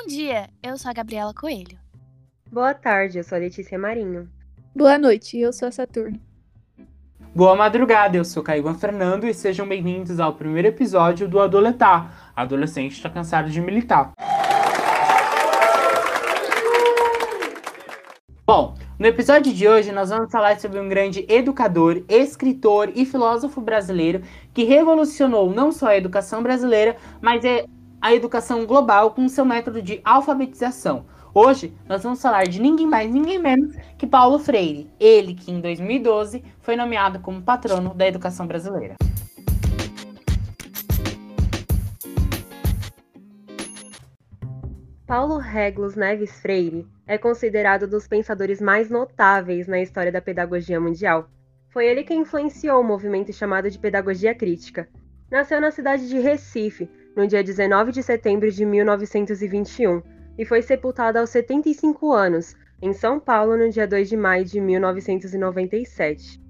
Bom dia, eu sou a Gabriela Coelho. Boa tarde, eu sou a Letícia Marinho. Boa noite, eu sou a Saturno. Boa madrugada, eu sou Caivan Fernando e sejam bem-vindos ao primeiro episódio do Adoletar. Adolescente está cansado de militar. Bom, no episódio de hoje nós vamos falar sobre um grande educador, escritor e filósofo brasileiro que revolucionou não só a educação brasileira, mas a educação global com seu método de alfabetização. Hoje nós vamos falar de ninguém mais, ninguém menos que Paulo Freire, ele que em 2012 foi nomeado como patrono da educação brasileira. Paulo Reglos Neves Freire é considerado um dos pensadores mais notáveis na história da pedagogia mundial. Foi ele quem influenciou o movimento chamado de pedagogia crítica. Nasceu na cidade de Recife, no dia 19 de setembro de 1921, e foi sepultado aos 75 anos, em São Paulo, no dia 2 de maio de 1997.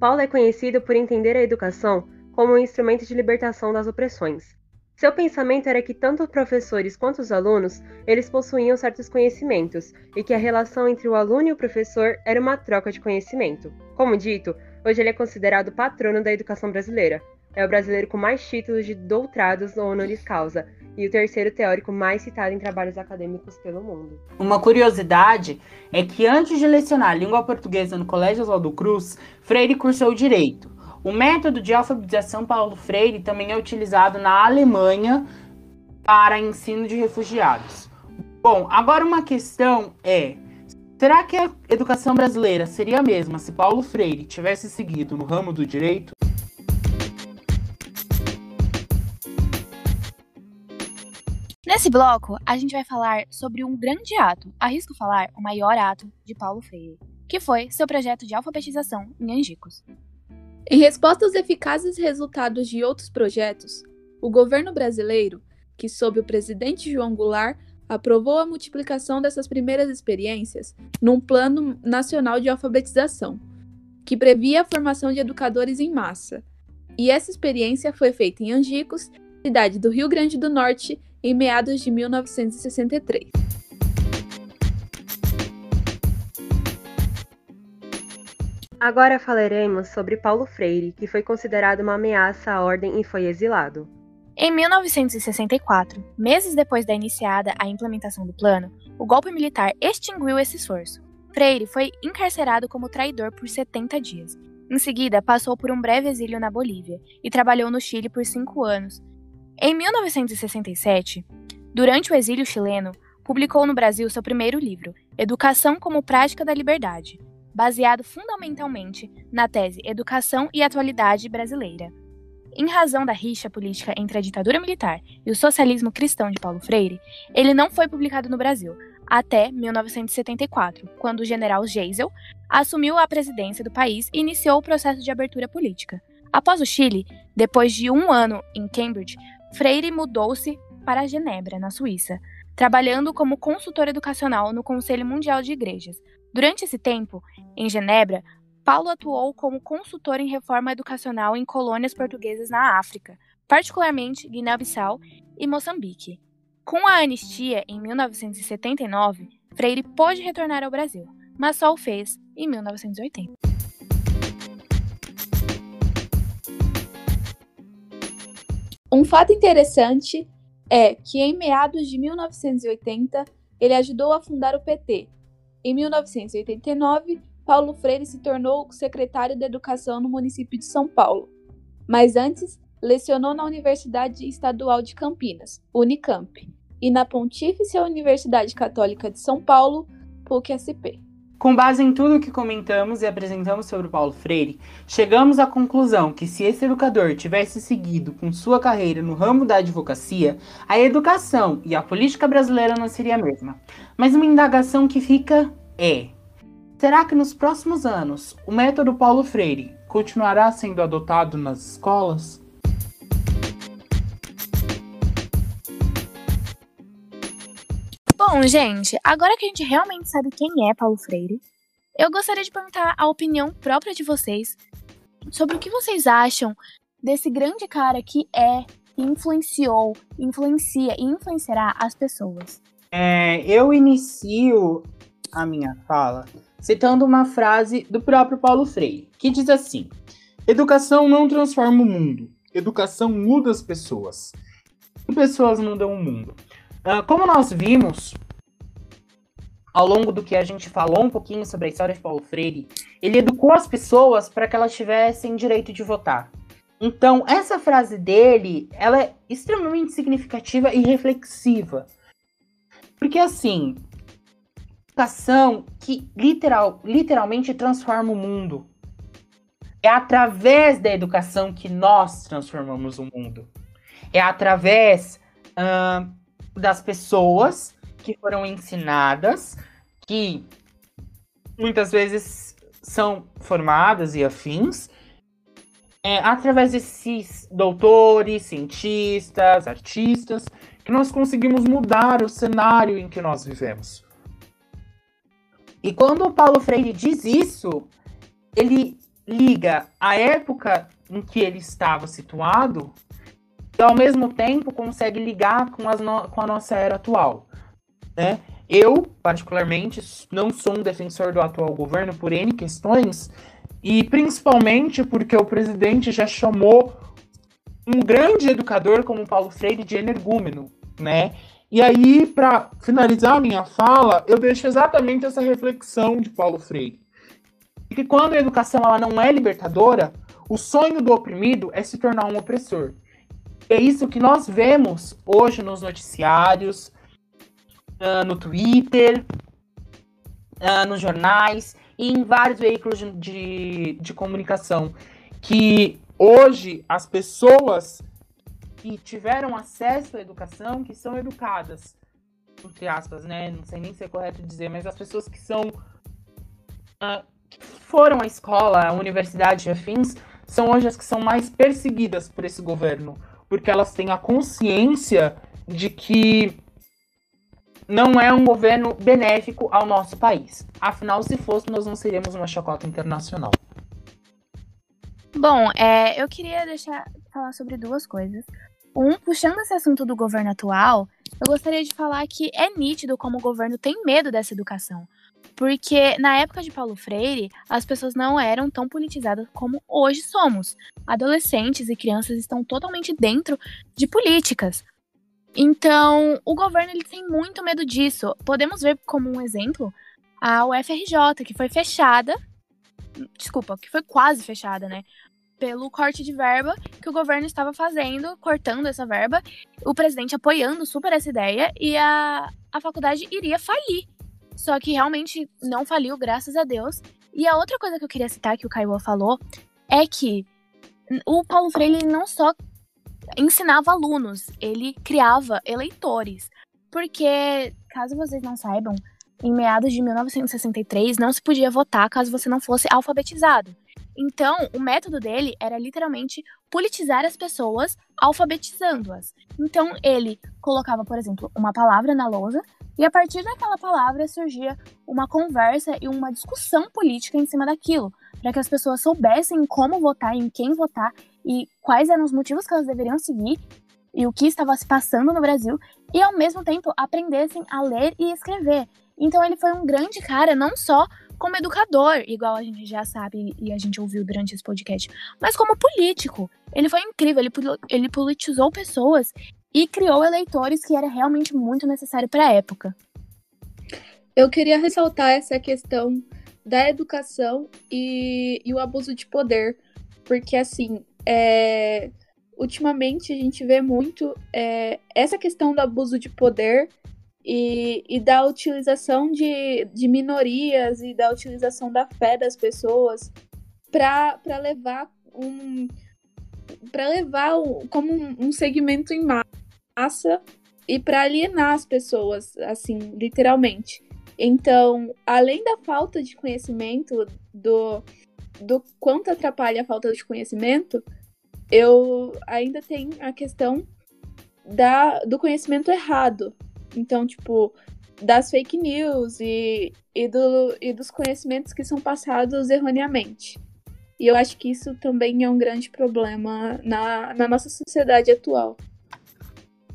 Paulo é conhecido por entender a educação como um instrumento de libertação das opressões. Seu pensamento era que tanto os professores quanto os alunos, eles possuíam certos conhecimentos e que a relação entre o aluno e o professor era uma troca de conhecimento. Como dito, hoje ele é considerado patrono da educação brasileira. É o brasileiro com mais títulos de doutorados ou honoris causa e o terceiro teórico mais citado em trabalhos acadêmicos pelo mundo. Uma curiosidade é que antes de lecionar língua portuguesa no Colégio Oswaldo Cruz, Freire cursou direito. O método de alfabetização Paulo Freire também é utilizado na Alemanha para ensino de refugiados. Bom, agora uma questão é: será que a educação brasileira seria a mesma se Paulo Freire tivesse seguido no ramo do direito? Nesse bloco, a gente vai falar sobre um grande ato, arrisco falar o maior ato de Paulo Freire, que foi seu projeto de alfabetização em Angicos. Em resposta aos eficazes resultados de outros projetos, o governo brasileiro, que sob o presidente João Goulart aprovou a multiplicação dessas primeiras experiências num Plano Nacional de Alfabetização, que previa a formação de educadores em massa. E essa experiência foi feita em Angicos, cidade do Rio Grande do Norte, em meados de 1963. Agora falaremos sobre Paulo Freire, que foi considerado uma ameaça à ordem e foi exilado. Em 1964, meses depois da iniciada a implementação do plano, o golpe militar extinguiu esse esforço. Freire foi encarcerado como traidor por 70 dias. Em seguida, passou por um breve exílio na Bolívia e trabalhou no Chile por cinco anos. Em 1967, durante o exílio chileno, publicou no Brasil seu primeiro livro, Educação como Prática da Liberdade, baseado fundamentalmente na tese Educação e Atualidade Brasileira. Em razão da rixa política entre a ditadura militar e o socialismo cristão de Paulo Freire, ele não foi publicado no Brasil até 1974, quando o general Geisel assumiu a presidência do país e iniciou o processo de abertura política. Após o Chile, depois de um ano em Cambridge, Freire mudou-se para Genebra, na Suíça, trabalhando como consultor educacional no Conselho Mundial de Igrejas, Durante esse tempo, em Genebra, Paulo atuou como consultor em reforma educacional em colônias portuguesas na África, particularmente Guiné-Bissau e Moçambique. Com a anistia em 1979, Freire pôde retornar ao Brasil, mas só o fez em 1980. Um fato interessante é que em meados de 1980 ele ajudou a fundar o PT, em 1989, Paulo Freire se tornou secretário de Educação no município de São Paulo, mas antes lecionou na Universidade Estadual de Campinas, Unicamp, e na Pontífice Universidade Católica de São Paulo, PUC-SP. Com base em tudo o que comentamos e apresentamos sobre Paulo Freire, chegamos à conclusão que se esse educador tivesse seguido com sua carreira no ramo da advocacia, a educação e a política brasileira não seria a mesma. Mas uma indagação que fica é: será que nos próximos anos o método Paulo Freire continuará sendo adotado nas escolas? Bom, gente, agora que a gente realmente sabe quem é Paulo Freire, eu gostaria de perguntar a opinião própria de vocês sobre o que vocês acham desse grande cara que é, influenciou, influencia e influenciará as pessoas. É, eu inicio a minha fala citando uma frase do próprio Paulo Freire, que diz assim: Educação não transforma o mundo, educação muda as pessoas. E pessoas mudam o mundo. Uh, como nós vimos ao longo do que a gente falou um pouquinho sobre a história de Paulo Freire, ele educou as pessoas para que elas tivessem direito de votar. Então, essa frase dele, ela é extremamente significativa e reflexiva. Porque assim, educação que literal, literalmente transforma o mundo. É através da educação que nós transformamos o mundo. É através uh, das pessoas que foram ensinadas, que muitas vezes são formadas e afins, é, através desses doutores, cientistas, artistas, que nós conseguimos mudar o cenário em que nós vivemos. E quando o Paulo Freire diz isso, ele liga a época em que ele estava situado e ao mesmo tempo consegue ligar com, no com a nossa era atual. Né? Eu, particularmente, não sou um defensor do atual governo por N questões, e principalmente porque o presidente já chamou um grande educador como Paulo Freire de energúmeno, né? E aí, para finalizar a minha fala, eu deixo exatamente essa reflexão de Paulo Freire. Que quando a educação ela não é libertadora, o sonho do oprimido é se tornar um opressor. É isso que nós vemos hoje nos noticiários, uh, no Twitter, uh, nos jornais e em vários veículos de, de, comunicação. Que hoje as pessoas que tiveram acesso à educação, que são educadas, entre aspas, né? Não sei nem se é correto dizer, mas as pessoas que são. Uh, que foram à escola, à universidade e afins, são hoje as que são mais perseguidas por esse governo. Porque elas têm a consciência de que não é um governo benéfico ao nosso país. Afinal, se fosse, nós não seríamos uma chacota internacional. Bom, é, eu queria deixar falar sobre duas coisas. Um, puxando esse assunto do governo atual, eu gostaria de falar que é nítido como o governo tem medo dessa educação. Porque na época de Paulo Freire, as pessoas não eram tão politizadas como hoje somos. Adolescentes e crianças estão totalmente dentro de políticas. Então, o governo ele tem muito medo disso. Podemos ver como um exemplo a UFRJ, que foi fechada. Desculpa, que foi quase fechada, né? pelo corte de verba que o governo estava fazendo, cortando essa verba, o presidente apoiando super essa ideia e a, a faculdade iria falir. Só que realmente não faliu, graças a Deus. E a outra coisa que eu queria citar, que o Caio falou, é que o Paulo Freire não só ensinava alunos, ele criava eleitores. Porque, caso vocês não saibam, em meados de 1963 não se podia votar caso você não fosse alfabetizado. Então, o método dele era literalmente politizar as pessoas, alfabetizando-as. Então, ele colocava, por exemplo, uma palavra na lousa e a partir daquela palavra surgia uma conversa e uma discussão política em cima daquilo, para que as pessoas soubessem como votar, em quem votar e quais eram os motivos que elas deveriam seguir e o que estava se passando no Brasil e ao mesmo tempo aprendessem a ler e escrever. Então ele foi um grande cara não só como educador, igual a gente já sabe e a gente ouviu durante esse podcast, mas como político. Ele foi incrível, ele, ele politizou pessoas e criou eleitores que era realmente muito necessário para a época. Eu queria ressaltar essa questão da educação e, e o abuso de poder, porque assim, é, ultimamente a gente vê muito é, essa questão do abuso de poder e, e da utilização de, de minorias e da utilização da fé das pessoas para levar um para levar como um, um segmento em massa e para alienar as pessoas, assim, literalmente. Então, além da falta de conhecimento, do, do quanto atrapalha a falta de conhecimento, eu ainda tenho a questão da, do conhecimento errado. Então, tipo, das fake news e, e, do, e dos conhecimentos que são passados erroneamente. E eu acho que isso também é um grande problema na, na nossa sociedade atual.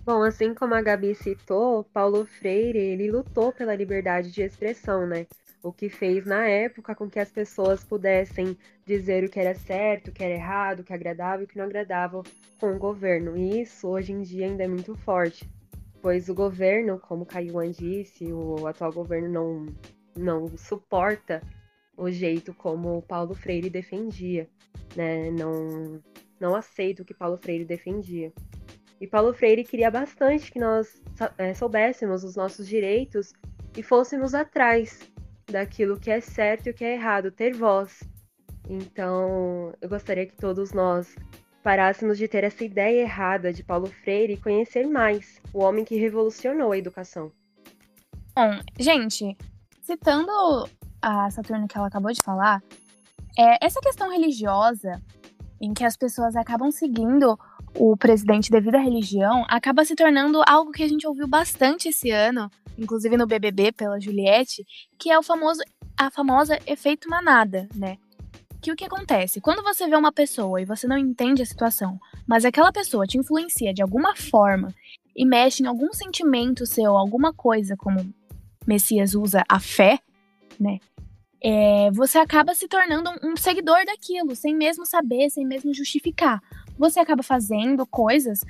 Bom, assim como a Gabi citou, Paulo Freire, ele lutou pela liberdade de expressão, né? O que fez na época com que as pessoas pudessem dizer o que era certo, o que era errado, o que agradava e o que não agradava com o governo. E isso hoje em dia ainda é muito forte, pois o governo, como Caiuan disse, o atual governo não, não suporta o jeito como Paulo Freire defendia, né? Não, não aceita o que Paulo Freire defendia. E Paulo Freire queria bastante que nós é, soubéssemos os nossos direitos e fôssemos atrás daquilo que é certo e o que é errado, ter voz. Então, eu gostaria que todos nós parássemos de ter essa ideia errada de Paulo Freire e conhecer mais o homem que revolucionou a educação. Bom, gente, citando a Saturno que ela acabou de falar, é, essa questão religiosa em que as pessoas acabam seguindo o presidente devido à religião acaba se tornando algo que a gente ouviu bastante esse ano, inclusive no BBB pela Juliette, que é o famoso a famosa efeito manada, né? Que o que acontece? Quando você vê uma pessoa e você não entende a situação, mas aquela pessoa te influencia de alguma forma e mexe em algum sentimento seu, alguma coisa, como Messias usa a fé, né? É, você acaba se tornando um seguidor daquilo, sem mesmo saber, sem mesmo justificar você acaba fazendo coisas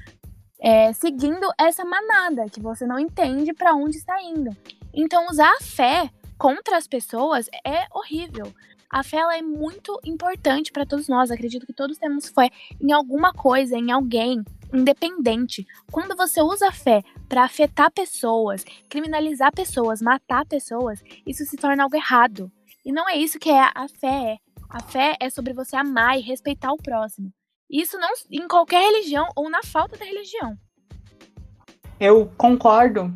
é, seguindo essa manada que você não entende para onde está indo. Então, usar a fé contra as pessoas é horrível. A fé é muito importante para todos nós. Acredito que todos temos fé em alguma coisa, em alguém, independente. Quando você usa a fé para afetar pessoas, criminalizar pessoas, matar pessoas, isso se torna algo errado. E não é isso que é a fé. A fé é sobre você amar e respeitar o próximo. Isso não em qualquer religião ou na falta da religião. Eu concordo.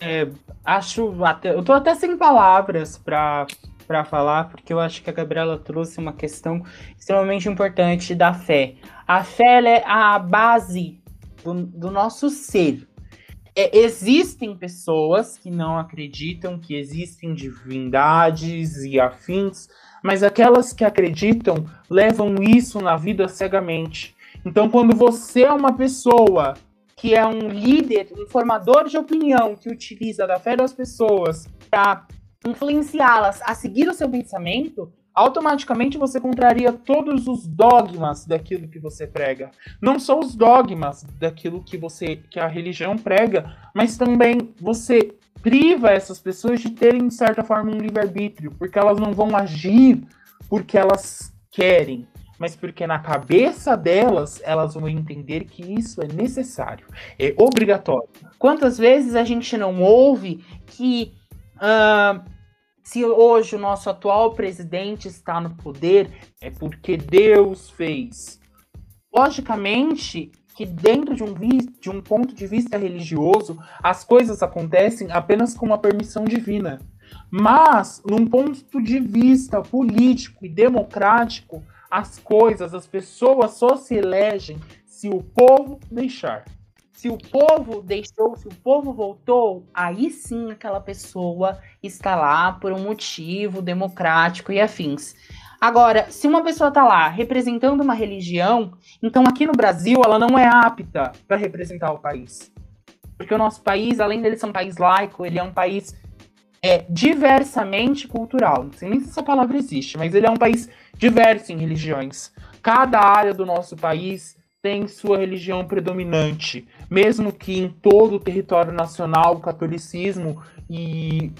É, acho até, eu tô até sem palavras para para falar, porque eu acho que a Gabriela trouxe uma questão extremamente importante da fé. A fé é a base do, do nosso ser. É, existem pessoas que não acreditam que existem divindades e afins, mas aquelas que acreditam levam isso na vida cegamente. Então, quando você é uma pessoa que é um líder, um formador de opinião que utiliza da fé das pessoas para influenciá-las a seguir o seu pensamento, automaticamente você contraria todos os dogmas daquilo que você prega. Não só os dogmas daquilo que você que a religião prega, mas também você priva essas pessoas de terem, de certa forma, um livre-arbítrio, porque elas não vão agir porque elas querem, mas porque na cabeça delas elas vão entender que isso é necessário, é obrigatório. Quantas vezes a gente não ouve que uh, se hoje o nosso atual presidente está no poder é porque Deus fez? Logicamente, que dentro de um, de um ponto de vista religioso, as coisas acontecem apenas com uma permissão divina. Mas, num ponto de vista político e democrático, as coisas, as pessoas só se elegem se o povo deixar. Se o povo deixou, se o povo voltou, aí sim aquela pessoa está lá por um motivo democrático e afins. Agora, se uma pessoa está lá representando uma religião, então aqui no Brasil ela não é apta para representar o país. Porque o nosso país, além dele ser um país laico, ele é um país é, diversamente cultural. Não sei nem se essa palavra existe, mas ele é um país diverso em religiões. Cada área do nosso país tem sua religião predominante, mesmo que em todo o território nacional o catolicismo e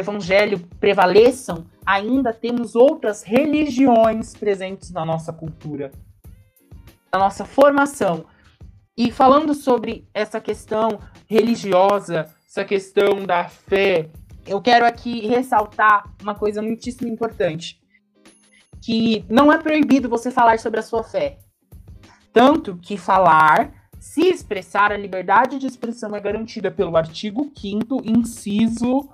evangelho prevaleçam, ainda temos outras religiões presentes na nossa cultura, na nossa formação. E falando sobre essa questão religiosa, essa questão da fé, eu quero aqui ressaltar uma coisa muitíssimo importante. Que não é proibido você falar sobre a sua fé. Tanto que falar, se expressar, a liberdade de expressão é garantida pelo artigo 5 inciso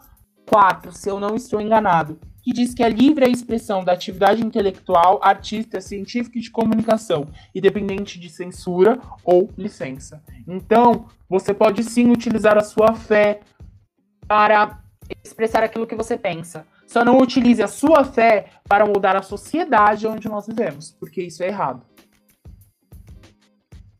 4, se eu não estou enganado, que diz que é livre a expressão da atividade intelectual, artística, científica e de comunicação, independente de censura ou licença. Então, você pode sim utilizar a sua fé para expressar aquilo que você pensa. Só não utilize a sua fé para mudar a sociedade onde nós vivemos, porque isso é errado.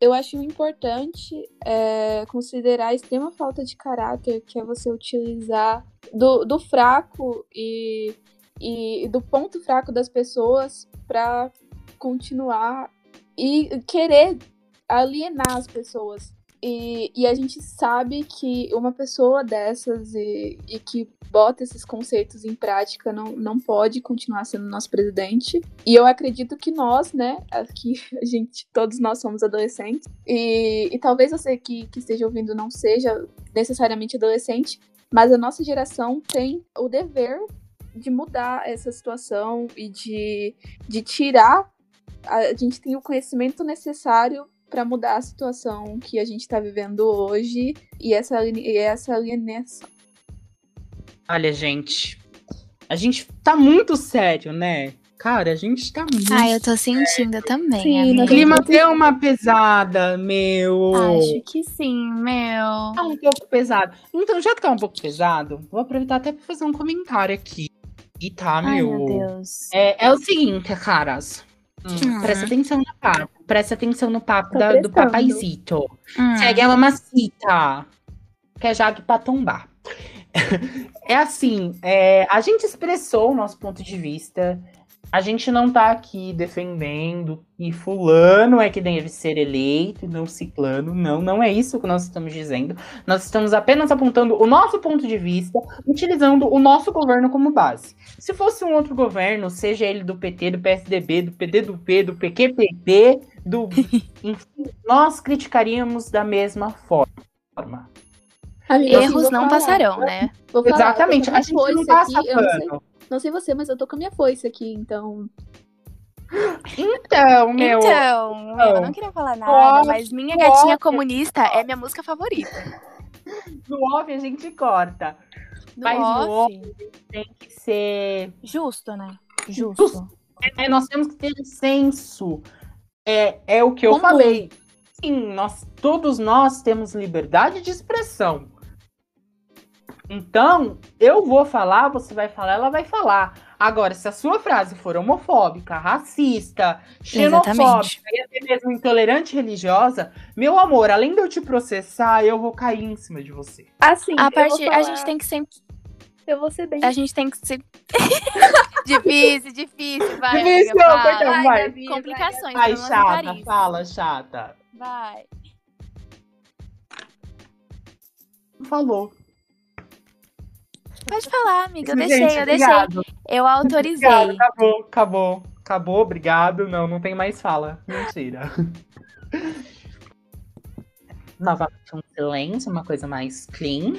Eu acho importante é, considerar a extrema falta de caráter que é você utilizar do, do fraco e, e do ponto fraco das pessoas para continuar e querer alienar as pessoas. E, e, a gente sabe que uma pessoa dessas e, e, que bota esses conceitos em prática não, não pode continuar sendo nosso presidente. E eu acredito que nós, né, aqui a gente, todos nós somos adolescentes. E, e talvez você que, que esteja ouvindo não seja necessariamente adolescente, mas a nossa geração tem o dever de mudar essa situação e de, de tirar. A gente tem o conhecimento necessário para mudar a situação que a gente está vivendo hoje e essa, e essa alienação. Olha, gente, a gente tá muito sério, né? Cara, a gente tá muito. Ah, eu tô sentindo também. Sim, o clima deu uma pesada, meu. Acho que sim, meu. Tá um pouco pesado. Então, já que tá um pouco pesado, vou aproveitar até pra fazer um comentário aqui. E tá, Ai, meu. meu Deus. É, é o seguinte, caras. Hum, Hum. Presta atenção no papo. Presta atenção no papo da- do papaizito. Hum. Segue a mamacita. Que é Jaque pra tombar. É assim, é, a gente expressou o nosso ponto de vista. A gente não tá aqui defendendo que fulano é que deve ser eleito e não ciclano. Não, não é isso que nós estamos dizendo. Nós estamos apenas apontando o nosso ponto de vista, utilizando o nosso governo como base. Se fosse um outro governo, seja ele do PT, do PSDB, do PDB, do PQPB, do... Enfim, nós criticaríamos da mesma forma. Amiga, assim, Erros vou não falar. passarão, né? Falar, Exatamente, a gente minha não passa aqui, não sei, não sei você, mas eu tô com a minha foice aqui, então. Então, meu... Então, eu não queria falar nada, mas Minha. Gatinha Comunista é minha música favorita. No off a gente corta. No Mas no off, Tem que ser... justo, né? Justo. Justo. É, nós temos que ter senso. É, é o que eu falei. Sim, nós, todos nós temos liberdade de expressão. Então, eu vou falar, você vai falar, ela vai falar. Agora, se a sua frase for homofóbica, racista, xenofóbica Exatamente. e até mesmo intolerante religiosa, meu amor, além de eu te processar, eu vou cair em cima de você. Assim, A partir, a falar- gente tem que sempre. Eu vou ser bem. A gente tem que ser. difícil, difícil, vai. Difícil, amiga, fala. perdão, Vai, vai. Gabi, Complicações. Ai, problemas no chata, fala, chata. Vai. Falou. Pode falar, amiga. Eu Gente, deixei, eu deixei. obrigado. Eu autorizei. Obrigado, acabou, acabou. Acabou, obrigado. Não, não tem mais fala. Mentira. Novamente um silêncio, uma coisa mais clean.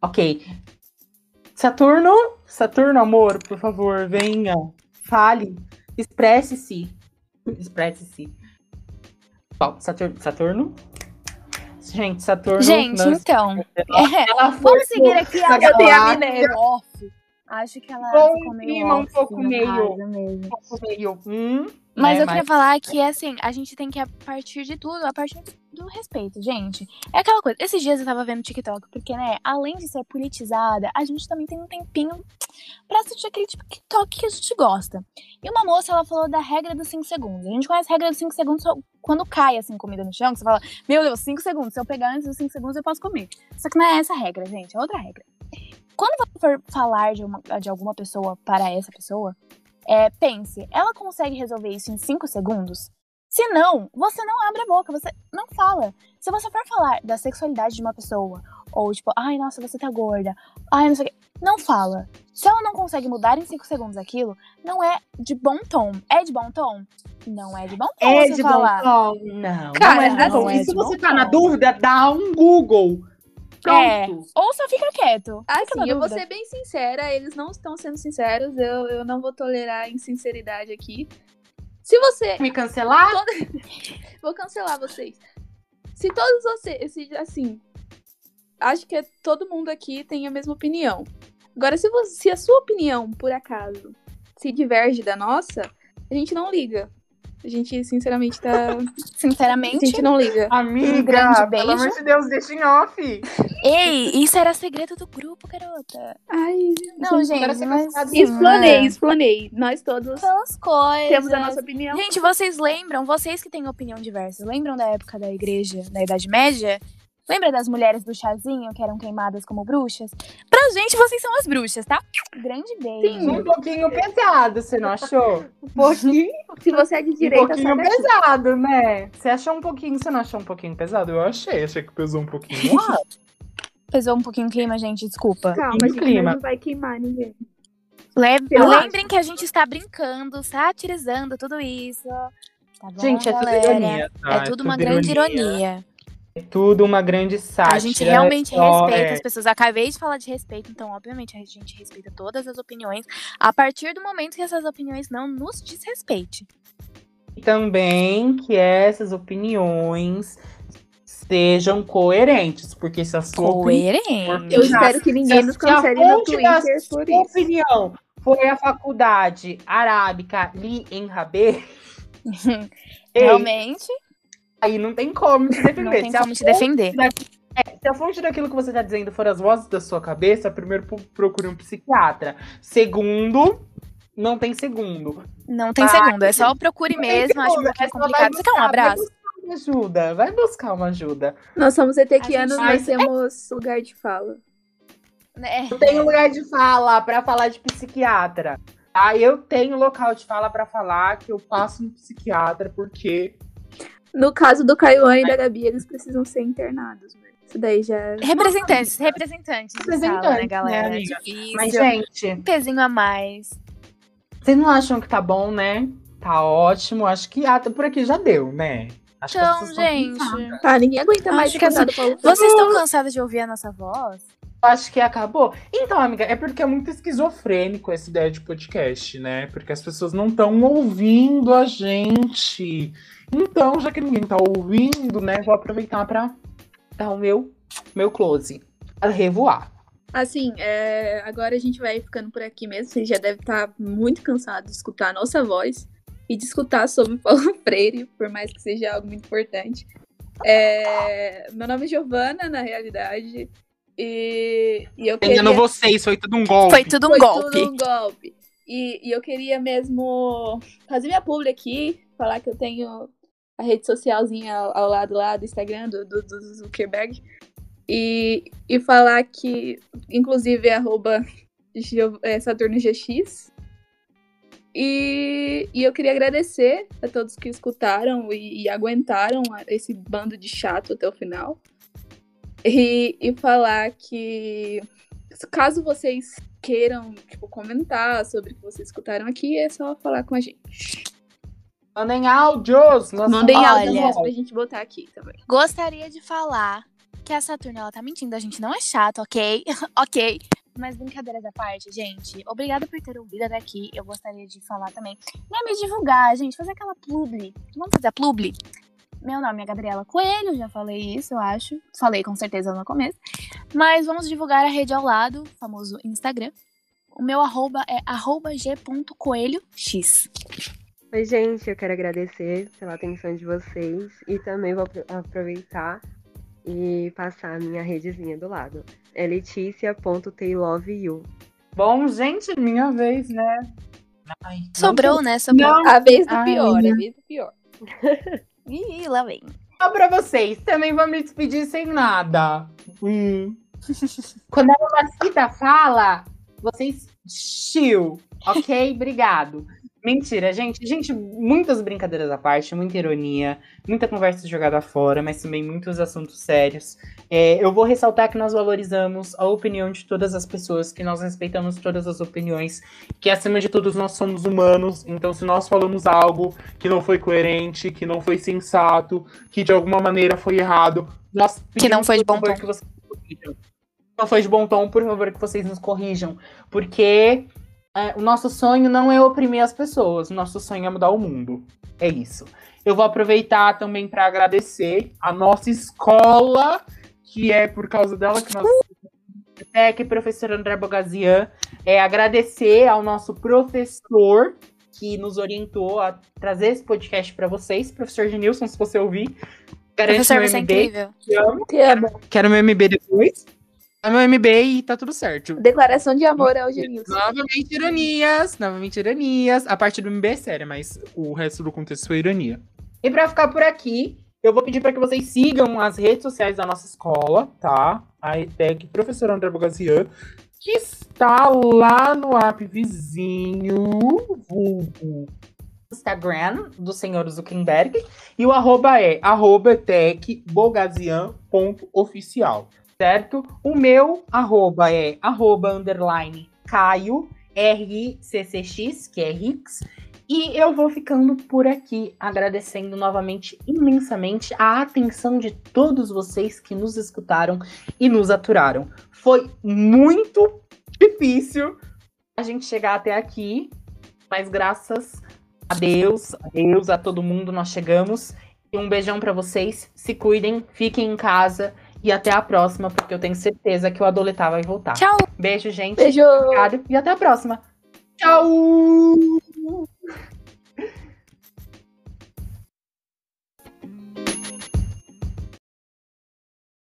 Ok. Saturno, Saturno, amor, por favor, venha. Fale. Expresse-se. Expresse-se. Bom, Saturno, Saturno. Gente, Saturno. Gente, nós- então. é, ela foi vamos seguir aqui a Eu tenho a galáxia amnésia. off. Acho que ela Com ficou meio clima um pouco meio- um pouco meio. Hum, Mas né, eu queria falar que, assim, a gente tem que, a partir de tudo, a partir do respeito, gente. É aquela coisa, esses dias eu tava vendo TikTok, porque, né, além de ser politizada, a gente também tem um tempinho pra assistir aquele tipo de TikTok que a gente gosta. E uma moça, ela falou da regra dos 5 segundos. A gente conhece a regra dos 5 segundos só quando cai, assim, comida no chão, que você fala, meu Deus, 5 segundos, se eu pegar antes dos 5 segundos eu posso comer. Só que não é essa a regra, gente, é outra regra. Quando você for falar de, uma, de alguma pessoa para essa pessoa, é, pense, ela consegue resolver isso em 5 segundos? Se não, você não abre a boca, você não fala. Se você for falar da sexualidade de uma pessoa, ou tipo, ai, nossa, você tá gorda, ai, não sei o quê, não fala. Se ela não consegue mudar em 5 segundos aquilo, não é de bom tom. É de bom tom? Não é de bom tom É você de falar. bom tom. Não, Cara, não é de bom tom. não E é se você tá na tom. dúvida, dá um Google. É. Pronto. Ou só fica quieto. Fica Assim, eu vou ser bem sincera, eles não estão sendo sinceros, eu, eu não vou tolerar insinceridade aqui. Se você. Me cancelar? Vou cancelar vocês. Se todos vocês. Se, assim. Acho que todo mundo aqui tem a mesma opinião. Agora, se, você, se a sua opinião, por acaso, se diverge da nossa, a gente não liga. A gente, sinceramente, tá. A Sinceramente. gente não liga. Amiga, grande pelo beijo. amor de Deus, deixa em off. Ei, isso era segredo do grupo, garota. Ai, Não, gente, Agora gente, você mas. explanei, explanei. Nós todos São as coisas. temos a nossa opinião. Gente, vocês lembram, vocês que têm opinião diversa, lembram da época da igreja, da Idade Média? Lembra das mulheres do chazinho que eram queimadas como bruxas? Pra gente, vocês são as bruxas, tá? Grande beijo. Um pouquinho pesado, você não achou? Um pouquinho. Se você é de Um direita, pouquinho sabe aqui. pesado, né? Você achou um pouquinho, você não achou um pouquinho pesado? Eu achei, achei que pesou um pouquinho. Pesou um pouquinho o clima, gente, desculpa. Calma, gente, clima? não vai queimar ninguém. Le- Eu Lembrem que a gente está brincando, satirizando tudo isso. Tá bom, gente, é tudo galera? ironia, tá? É tudo uma grande ironia. É tudo uma grande sátira. A gente realmente só- respeita é. as pessoas. Acabei de falar de respeito, então, obviamente, a gente respeita todas as opiniões. A partir do momento que essas opiniões não nos desrespeite. E também que essas opiniões sejam coerentes, porque se a sua opinião, Coerente. Eu Já. espero que ninguém nos a cancele no Twitter por isso. opinião foi a faculdade arábica Li em Rabê, ei, Realmente, aí não tem como te defender. não tem se, como te defender. da- é, se a fonte daquilo que você está dizendo for as vozes da sua cabeça, primeiro pro- procure um psiquiatra. Segundo, não tem segundo. Não tem Ah, segundo, é só procure mesmo. Acho um pouquinho é só vai complicado. Você quer um buscar, vai abraço? buscar uma ajuda, vai buscar uma ajuda. Nós somos etequianos, A nós gente- temos lugar de fala. É. Eu tenho lugar de fala pra falar de psiquiatra. Tá? Eu tenho local de fala pra falar que eu passo no psiquiatra porque No caso do Caiuan e da Gabi, eles precisam ser internados. né? Isso daí já. é Representantes, representantes sala, né, Representantes, galera? né, amiga? Difícil. Mas gente, Um pezinho a mais. vocês não acham que tá bom, né? Tá ótimo. Acho que até por aqui já deu, né? Acho que Então, cansadas. gente, Tá, ninguém aguenta mais que cantar do Paulo vocês estão cansados de ouvir a nossa voz? Acho que acabou. Então, amiga, é porque é muito esquizofrênico essa ideia de podcast, né? Porque as pessoas não estão ouvindo a gente. Então, já que ninguém tá ouvindo, né? Vou aproveitar pra dar o meu, meu close. A revoar. Assim, é, agora a gente vai ficando por aqui mesmo. Vocês já devem estar muito cansados de escutar a nossa voz e de escutar sobre o Paulo Freire, por mais que seja algo muito importante. É, meu nome é Giovana, na realidade. E, e eu queria... Engano vocês, foi tudo um golpe. Foi tudo um Foi golpe. tudo um golpe. E, e eu queria mesmo fazer minha publi aqui, falar que eu tenho a rede socialzinha ao, ao lado lá do Instagram, do, do, do Zuckerberg. E, e falar que, inclusive, é arroba Geo- é, Saturno GX. E, e eu queria agradecer a todos que escutaram e, e aguentaram esse bando de chato até o final. E, e falar que caso vocês queiram tipo, comentar sobre o que vocês escutaram aqui, é só falar com a gente. Mandem áudios. Mandem áudios pra gente botar aqui também. Gostaria de falar que a Saturno ela tá mentindo, a gente não é chato, ok? ok. Mas brincadeiras à parte, gente. Obrigada por ter ouvido até aqui. Eu gostaria de falar também. Não é me divulgar, gente. Fazer aquela publi. Vamos fazer a publi? Meu nome é Gabriela Coelho, já falei isso, eu acho. Falei com certeza no começo. Mas vamos divulgar a rede ao lado, o famoso Instagram. O meu arroba é arroba g.coelhox. Oi, gente, eu quero agradecer pela atenção de vocês e também vou apro- aproveitar e passar a minha redezinha do lado. É leticia.tayloveyou. Bom, gente, minha vez, né? Ai, não Sobrou, né? Sobrou. Não. A vez do Ai, pior, né? a vez do pior. Ih, lá vem. Só pra vocês, também vou me despedir sem nada. Hum. Quando a Mamacita fala, vocês chill, ok? Obrigado. Mentira, gente. Gente, muitas brincadeiras à parte, muita ironia, muita conversa jogada fora, mas também muitos assuntos sérios. É, eu vou ressaltar que nós valorizamos a opinião de todas as pessoas, que nós respeitamos todas as opiniões, que acima de tudo nós somos humanos. Então, se nós falamos algo que não foi coerente, que não foi sensato, que de alguma maneira foi errado, nós Que não foi de bom tom. que vocês. Não foi de bom tom, por favor, que vocês nos corrijam. Porque é, o nosso sonho não é oprimir as pessoas, o nosso sonho é mudar o mundo. É isso. Eu vou aproveitar também para agradecer a nossa escola, que é por causa dela que nós é que professor André Bogazian, é agradecer ao nosso professor, que nos orientou a trazer esse podcast para vocês. Professor Genilson, se você ouvir, garante Professor, meu você é MB. incrível. Te amo. Te amo. Quero meu MB depois. É meu MB e tá tudo certo. Declaração de amor ao Genilson. Novamente ironias, novamente ironias. A parte do MB é séria, mas o resto do contexto foi ironia. E pra ficar por aqui, eu vou pedir para que vocês sigam as redes sociais da nossa escola, tá? A ETEC Professor André Bogazian, que está lá no app vizinho, vulgo Instagram do senhor Zuckerberg, e o arroba é arroba certo? O meu arroba é arroba underline Caio RCCX, que é Rix, e eu vou ficando por aqui, agradecendo novamente imensamente a atenção de todos vocês que nos escutaram e nos aturaram. Foi muito difícil a gente chegar até aqui, mas graças a Deus, a Deus, a todo mundo, nós chegamos. E um beijão pra vocês, se cuidem, fiquem em casa e até a próxima, porque eu tenho certeza que o Adoletar vai voltar. Tchau! Beijo, gente. Beijo! Obrigado e até a próxima. Tchau!